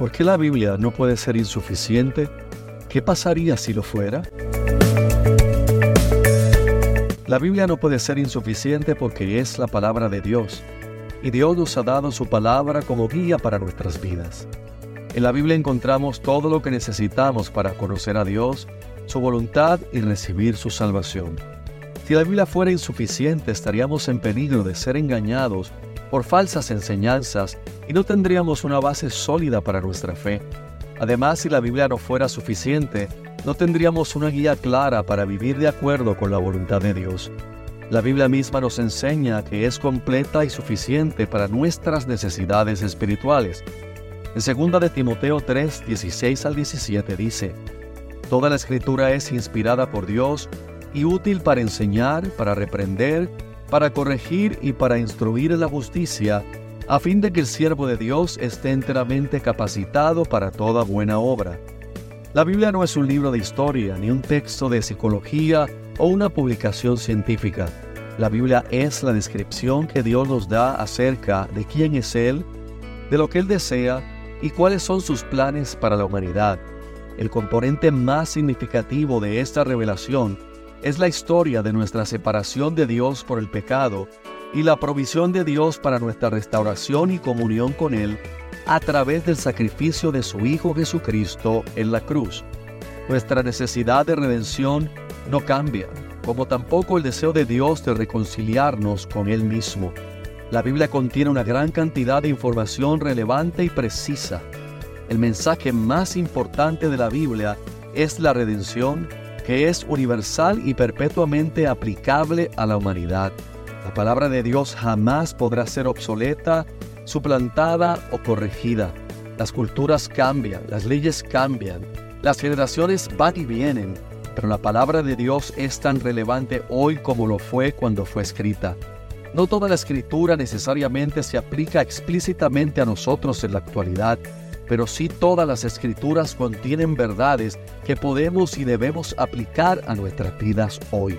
¿Por qué la Biblia no puede ser insuficiente? ¿Qué pasaría si lo fuera? La Biblia no puede ser insuficiente porque es la palabra de Dios, y Dios nos ha dado su palabra como guía para nuestras vidas. En la Biblia encontramos todo lo que necesitamos para conocer a Dios, su voluntad y recibir su salvación. Si la Biblia fuera insuficiente, estaríamos en peligro de ser engañados por falsas enseñanzas y no tendríamos una base sólida para nuestra fe. Además, si la Biblia no fuera suficiente, no tendríamos una guía clara para vivir de acuerdo con la voluntad de Dios. La Biblia misma nos enseña que es completa y suficiente para nuestras necesidades espirituales. En 2 de Timoteo 3, 16 al 17 dice, Toda la escritura es inspirada por Dios y útil para enseñar, para reprender, para corregir y para instruir en la justicia, a fin de que el siervo de Dios esté enteramente capacitado para toda buena obra. La Biblia no es un libro de historia, ni un texto de psicología o una publicación científica. La Biblia es la descripción que Dios nos da acerca de quién es Él, de lo que Él desea y cuáles son sus planes para la humanidad. El componente más significativo de esta revelación es la historia de nuestra separación de Dios por el pecado y la provisión de Dios para nuestra restauración y comunión con Él a través del sacrificio de su Hijo Jesucristo en la cruz. Nuestra necesidad de redención no cambia, como tampoco el deseo de Dios de reconciliarnos con Él mismo. La Biblia contiene una gran cantidad de información relevante y precisa. El mensaje más importante de la Biblia es la redención que es universal y perpetuamente aplicable a la humanidad. La palabra de Dios jamás podrá ser obsoleta, suplantada o corregida. Las culturas cambian, las leyes cambian, las generaciones van y vienen, pero la palabra de Dios es tan relevante hoy como lo fue cuando fue escrita. No toda la escritura necesariamente se aplica explícitamente a nosotros en la actualidad, pero sí todas las escrituras contienen verdades que podemos y debemos aplicar a nuestras vidas hoy.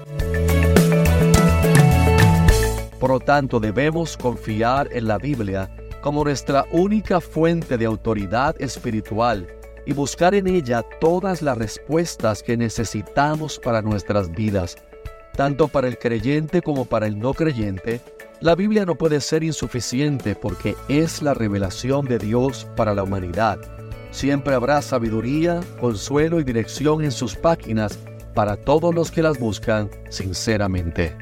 Por lo tanto, debemos confiar en la Biblia como nuestra única fuente de autoridad espiritual y buscar en ella todas las respuestas que necesitamos para nuestras vidas, tanto para el creyente como para el no creyente, la Biblia no puede ser insuficiente porque es la revelación de Dios para la humanidad. Siempre habrá sabiduría, consuelo y dirección en sus páginas para todos los que las buscan sinceramente.